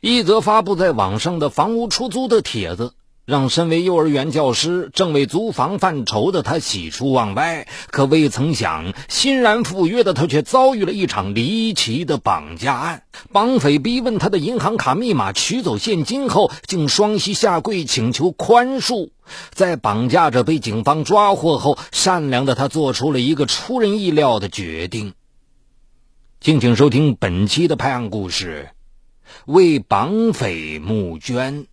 一则发布在网上的房屋出租的帖子，让身为幼儿园教师、正为租房犯愁的他喜出望外。可未曾想，欣然赴约的他却遭遇了一场离奇的绑架案。绑匪逼问他的银行卡密码，取走现金后，竟双膝下跪请求宽恕。在绑架者被警方抓获后，善良的他做出了一个出人意料的决定。敬请收听本期的拍案故事。为绑匪募捐。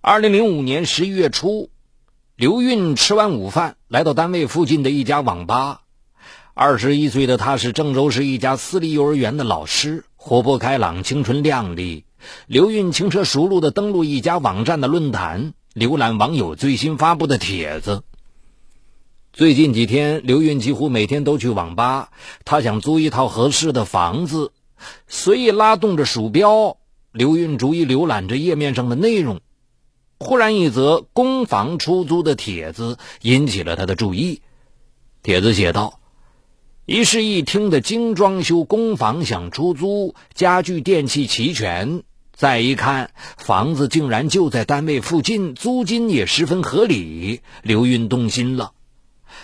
二零零五年十一月初，刘运吃完午饭，来到单位附近的一家网吧。二十一岁的他是郑州市一家私立幼儿园的老师，活泼开朗，青春靓丽。刘运轻车熟路的登录一家网站的论坛，浏览网友最新发布的帖子。最近几天，刘运几乎每天都去网吧。他想租一套合适的房子，随意拉动着鼠标，刘运逐一浏览着页面上的内容。忽然，一则公房出租的帖子引起了他的注意。帖子写道：“一室一厅的精装修公房想出租，家具电器齐全。再一看，房子竟然就在单位附近，租金也十分合理。”刘运动心了。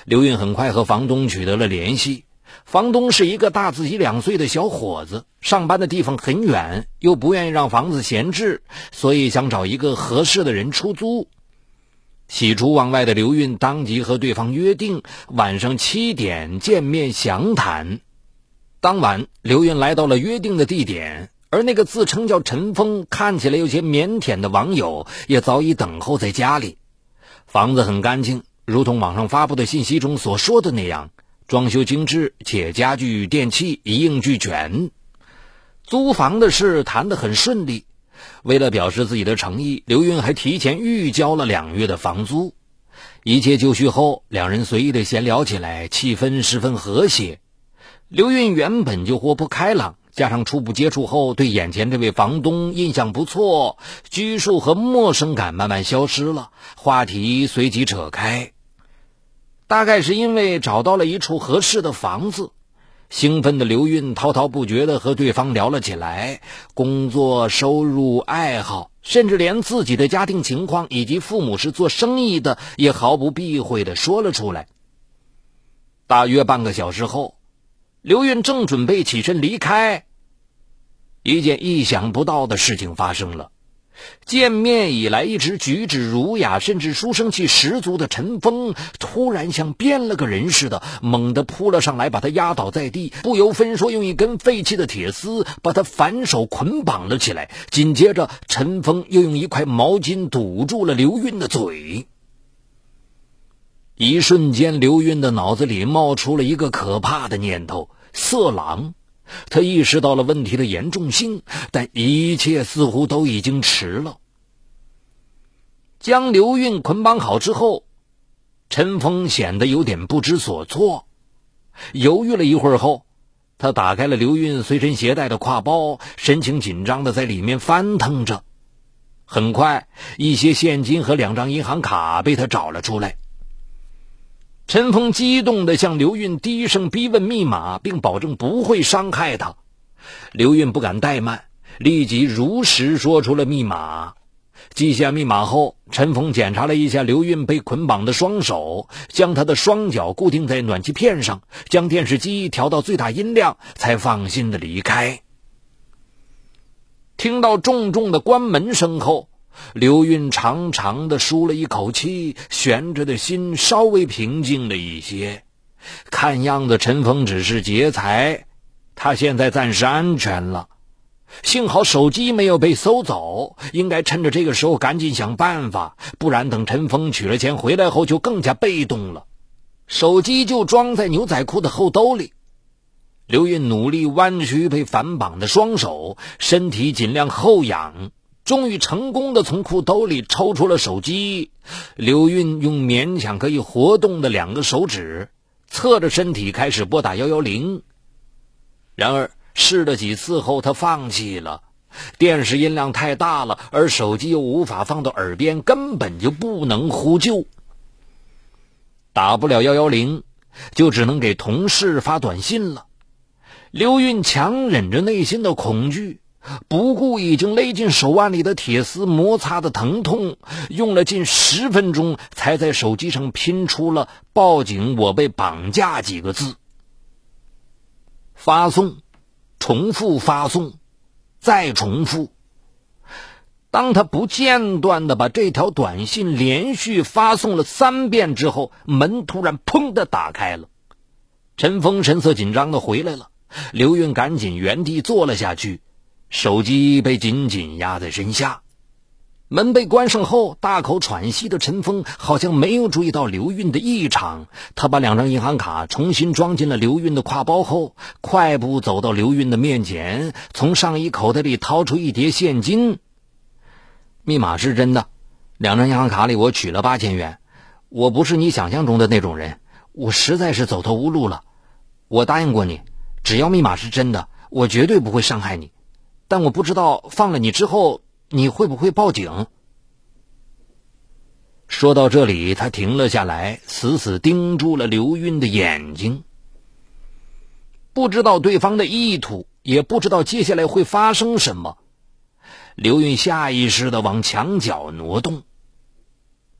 刘运很快和房东取得了联系。房东是一个大自己两岁的小伙子，上班的地方很远，又不愿意让房子闲置，所以想找一个合适的人出租。喜出望外的刘运当即和对方约定晚上七点见面详谈。当晚，刘运来到了约定的地点，而那个自称叫陈峰、看起来有些腼腆的网友也早已等候在家里。房子很干净。如同网上发布的信息中所说的那样，装修精致且家具电器一应俱全。租房的事谈得很顺利。为了表示自己的诚意，刘运还提前预交了两月的房租。一切就绪后，两人随意的闲聊起来，气氛十分和谐。刘运原本就活泼开朗。加上初步接触后，对眼前这位房东印象不错，拘束和陌生感慢慢消失了，话题随即扯开。大概是因为找到了一处合适的房子，兴奋的刘运滔滔不绝地和对方聊了起来，工作、收入、爱好，甚至连自己的家庭情况以及父母是做生意的，也毫不避讳地说了出来。大约半个小时后。刘运正准备起身离开，一件意想不到的事情发生了。见面以来一直举止儒雅，甚至书生气十足的陈峰，突然像变了个人似的，猛地扑了上来，把他压倒在地，不由分说用一根废弃的铁丝把他反手捆绑了起来。紧接着，陈峰又用一块毛巾堵住了刘运的嘴。一瞬间，刘运的脑子里冒出了一个可怕的念头：色狼。他意识到了问题的严重性，但一切似乎都已经迟了。将刘运捆绑好之后，陈峰显得有点不知所措。犹豫了一会儿后，他打开了刘运随身携带的挎包，神情紧张的在里面翻腾着。很快，一些现金和两张银行卡被他找了出来。陈峰激动地向刘运低声逼问密码，并保证不会伤害他。刘运不敢怠慢，立即如实说出了密码。记下密码后，陈峰检查了一下刘运被捆绑的双手，将他的双脚固定在暖气片上，将电视机调到最大音量，才放心的离开。听到重重的关门声后。刘运长长的舒了一口气，悬着的心稍微平静了一些。看样子陈峰只是劫财，他现在暂时安全了。幸好手机没有被搜走，应该趁着这个时候赶紧想办法，不然等陈峰取了钱回来后就更加被动了。手机就装在牛仔裤的后兜里。刘运努力弯曲被反绑的双手，身体尽量后仰。终于成功的从裤兜里抽出了手机，刘运用勉强可以活动的两个手指，侧着身体开始拨打幺幺零。然而试了几次后，他放弃了，电视音量太大了，而手机又无法放到耳边，根本就不能呼救。打不了幺幺零，就只能给同事发短信了。刘运强忍着内心的恐惧，不顾已经勒进手腕里的铁丝摩擦的疼痛，用了近十分钟，才在手机上拼出了“报警，我被绑架”几个字。发送，重复发送，再重复。当他不间断的把这条短信连续发送了三遍之后，门突然砰的打开了。陈峰神色紧张的回来了。刘运赶紧原地坐了下去，手机被紧紧压在身下。门被关上后，大口喘息的陈峰好像没有注意到刘运的异常。他把两张银行卡重新装进了刘运的挎包后，快步走到刘运的面前，从上衣口袋里掏出一叠现金。密码是真的，两张银行卡里我取了八千元。我不是你想象中的那种人，我实在是走投无路了。我答应过你。只要密码是真的，我绝对不会伤害你。但我不知道放了你之后，你会不会报警？说到这里，他停了下来，死死盯住了刘运的眼睛。不知道对方的意图，也不知道接下来会发生什么。刘运下意识的往墙角挪动。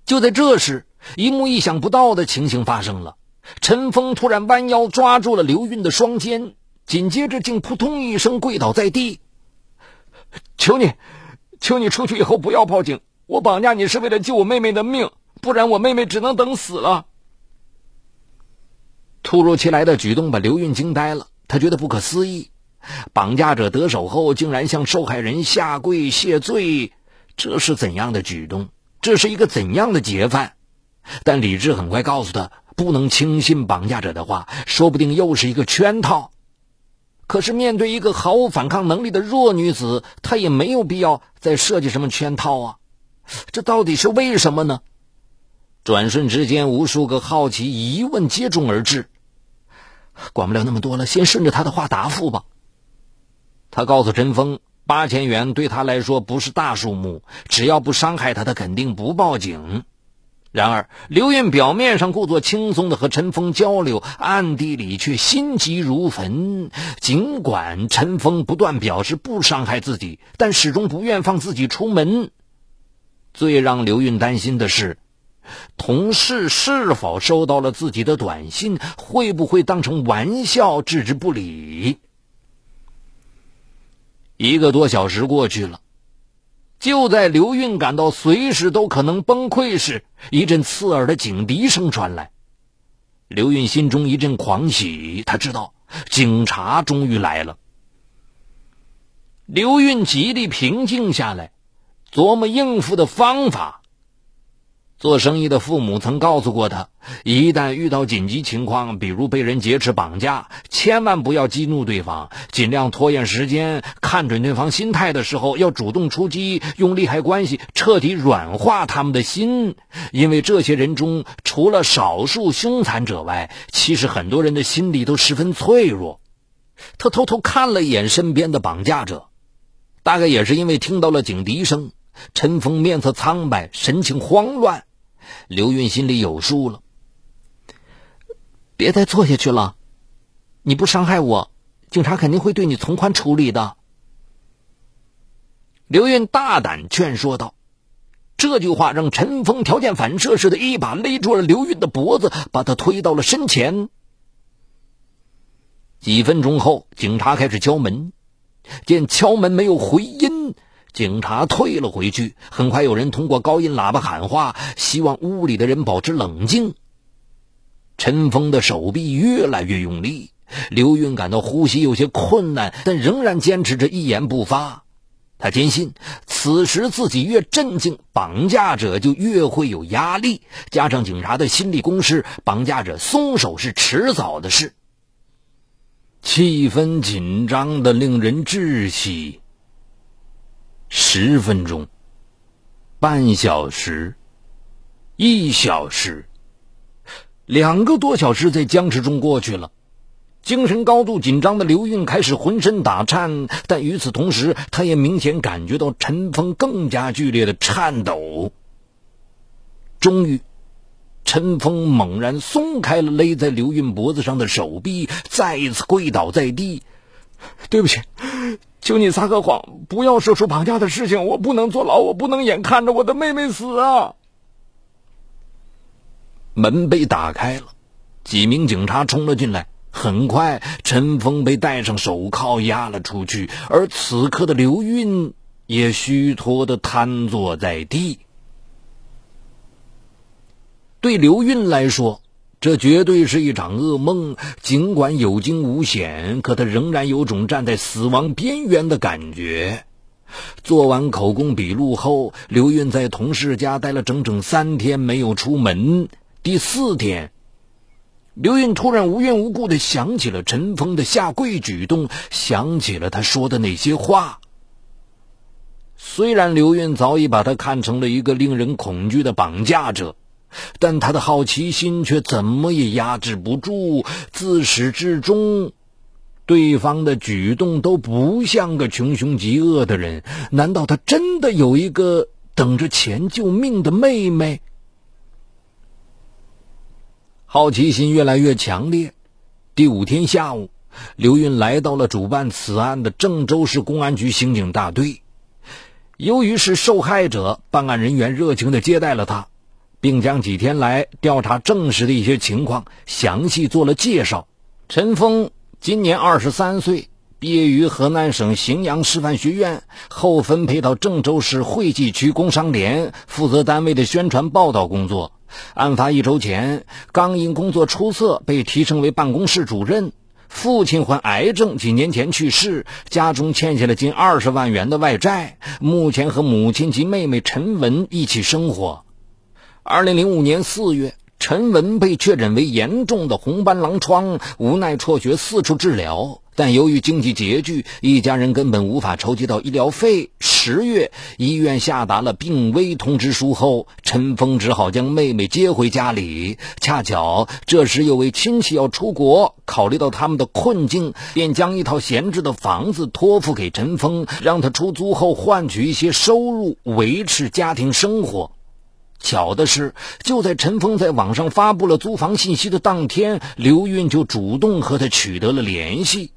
就在这时，一幕意想不到的情形发生了。陈峰突然弯腰抓住了刘运的双肩，紧接着竟扑通一声跪倒在地。求你，求你出去以后不要报警！我绑架你是为了救我妹妹的命，不然我妹妹只能等死了。突如其来的举动把刘运惊呆了，他觉得不可思议：绑架者得手后竟然向受害人下跪谢罪，这是怎样的举动？这是一个怎样的劫犯？但理智很快告诉他。不能轻信绑架者的话，说不定又是一个圈套。可是面对一个毫无反抗能力的弱女子，他也没有必要再设计什么圈套啊！这到底是为什么呢？转瞬之间，无数个好奇疑问接踵而至。管不了那么多了，先顺着他的话答复吧。他告诉陈峰，八千元对他来说不是大数目，只要不伤害他，他肯定不报警。然而，刘运表面上故作轻松的和陈峰交流，暗地里却心急如焚。尽管陈峰不断表示不伤害自己，但始终不愿放自己出门。最让刘运担心的是，同事是否收到了自己的短信，会不会当成玩笑置之不理？一个多小时过去了。就在刘运感到随时都可能崩溃时，一阵刺耳的警笛声传来。刘运心中一阵狂喜，他知道警察终于来了。刘运极力平静下来，琢磨应付的方法。做生意的父母曾告诉过他，一旦遇到紧急情况，比如被人劫持绑架，千万不要激怒对方，尽量拖延时间，看准对方心态的时候，要主动出击，用利害关系彻底软化他们的心。因为这些人中，除了少数凶残者外，其实很多人的心理都十分脆弱。他偷偷看了一眼身边的绑架者，大概也是因为听到了警笛声，陈峰面色苍白，神情慌乱。刘运心里有数了，别再做下去了。你不伤害我，警察肯定会对你从宽处理的。刘运大胆劝说道。这句话让陈峰条件反射似的，一把勒住了刘运的脖子，把他推到了身前。几分钟后，警察开始敲门，见敲门没有回音。警察退了回去，很快有人通过高音喇叭喊话，希望屋里的人保持冷静。陈峰的手臂越来越用力，刘运感到呼吸有些困难，但仍然坚持着一言不发。他坚信，此时自己越镇静，绑架者就越会有压力。加上警察的心理攻势，绑架者松手是迟早的事。气氛紧张的令人窒息。十分钟，半小时，一小时，两个多小时在僵持中过去了。精神高度紧张的刘运开始浑身打颤，但与此同时，他也明显感觉到陈峰更加剧烈的颤抖。终于，陈峰猛然松开了勒在刘运脖子上的手臂，再一次跪倒在地。对不起，求你撒个谎，不要说出绑架的事情。我不能坐牢，我不能眼看着我的妹妹死啊！门被打开了，几名警察冲了进来。很快，陈峰被戴上手铐押了出去，而此刻的刘运也虚脱的瘫坐在地。对刘运来说，这绝对是一场噩梦。尽管有惊无险，可他仍然有种站在死亡边缘的感觉。做完口供笔录后，刘运在同事家待了整整三天，没有出门。第四天，刘运突然无缘无故的想起了陈峰的下跪举动，想起了他说的那些话。虽然刘运早已把他看成了一个令人恐惧的绑架者，但他的好奇心却怎么也压制不住。自始至终，对方的举动都不像个穷凶极恶的人。难道他真的有一个等着钱救命的妹妹？好奇心越来越强烈。第五天下午，刘运来到了主办此案的郑州市公安局刑警大队。由于是受害者，办案人员热情的接待了他，并将几天来调查证实的一些情况详细做了介绍。陈峰今年二十三岁，毕业于河南省荥阳师范学院，后分配到郑州市惠济区工商联，负责单位的宣传报道工作。案发一周前，刚因工作出色被提升为办公室主任。父亲患癌症，几年前去世，家中欠下了近二十万元的外债。目前和母亲及妹妹陈文一起生活。二零零五年四月。陈文被确诊为严重的红斑狼疮，无奈辍学四处治疗，但由于经济拮据，一家人根本无法筹集到医疗费。十月，医院下达了病危通知书后，陈峰只好将妹妹接回家里。恰巧这时有位亲戚要出国，考虑到他们的困境，便将一套闲置的房子托付给陈峰，让他出租后换取一些收入，维持家庭生活。巧的是，就在陈峰在网上发布了租房信息的当天，刘运就主动和他取得了联系。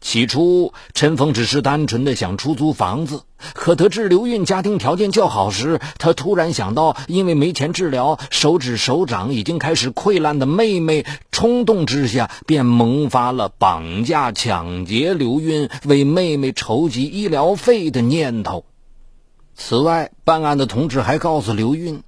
起初，陈峰只是单纯的想出租房子，可得知刘运家庭条件较好时，他突然想到，因为没钱治疗，手指手掌已经开始溃烂的妹妹，冲动之下便萌发了绑架、抢劫刘运，为妹妹筹集医疗费的念头。此外，办案的同志还告诉刘运，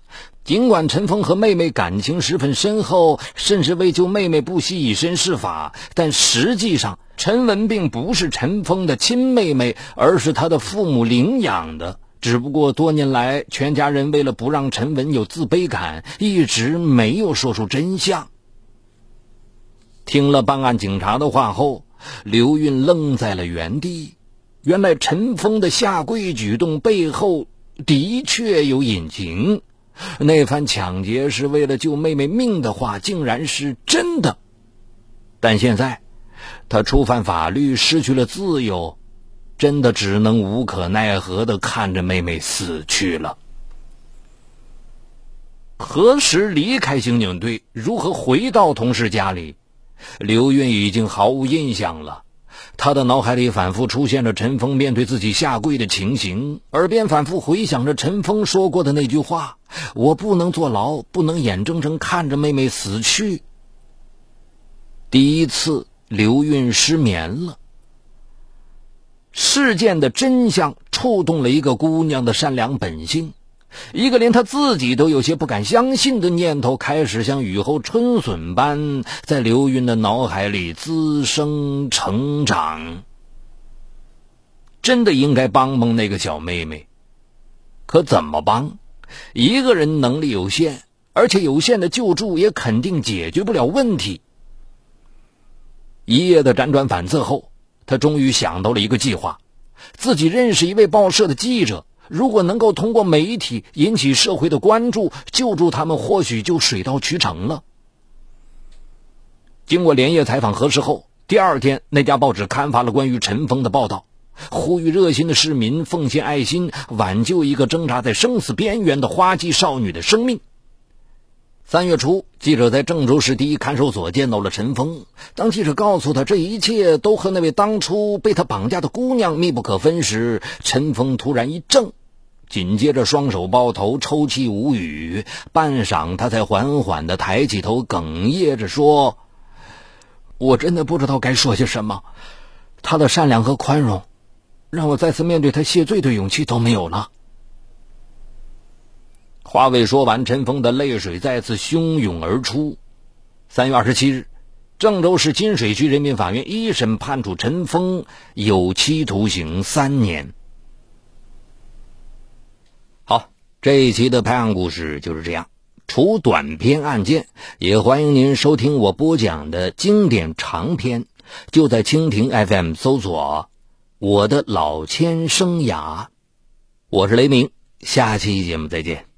尽管陈峰和妹妹感情十分深厚，甚至为救妹妹不惜以身试法，但实际上陈文并不是陈峰的亲妹妹，而是他的父母领养的。只不过多年来，全家人为了不让陈文有自卑感，一直没有说出真相。听了办案警察的话后，刘运愣在了原地。原来陈峰的下跪举动背后的确有隐情，那番抢劫是为了救妹妹命的话，竟然是真的。但现在他触犯法律，失去了自由，真的只能无可奈何的看着妹妹死去了。何时离开刑警队，如何回到同事家里，刘运已经毫无印象了。他的脑海里反复出现着陈峰面对自己下跪的情形，耳边反复回想着陈峰说过的那句话：“我不能坐牢，不能眼睁睁看着妹妹死去。”第一次，刘运失眠了。事件的真相触动了一个姑娘的善良本性。一个连他自己都有些不敢相信的念头，开始像雨后春笋般在刘云的脑海里滋生成长。真的应该帮帮那个小妹妹，可怎么帮？一个人能力有限，而且有限的救助也肯定解决不了问题。一夜的辗转反侧后，他终于想到了一个计划：自己认识一位报社的记者。如果能够通过媒体引起社会的关注，救助他们，或许就水到渠成了。经过连夜采访核实后，第二天那家报纸刊发了关于陈峰的报道，呼吁热心的市民奉献爱心，挽救一个挣扎在生死边缘的花季少女的生命。三月初，记者在郑州市第一看守所见到了陈峰。当记者告诉他这一切都和那位当初被他绑架的姑娘密不可分时，陈峰突然一怔，紧接着双手抱头，抽泣无语。半晌，他才缓缓地抬起头，哽咽着说：“我真的不知道该说些什么。他的善良和宽容，让我再次面对他谢罪的勇气都没有了。”话未说完，陈峰的泪水再次汹涌而出。三月二十七日，郑州市金水区人民法院一审判处陈峰有期徒刑三年。好，这一期的拍案故事就是这样。除短篇案件，也欢迎您收听我播讲的经典长篇。就在蜻蜓 FM 搜索“我的老千生涯”，我是雷鸣。下期节目再见。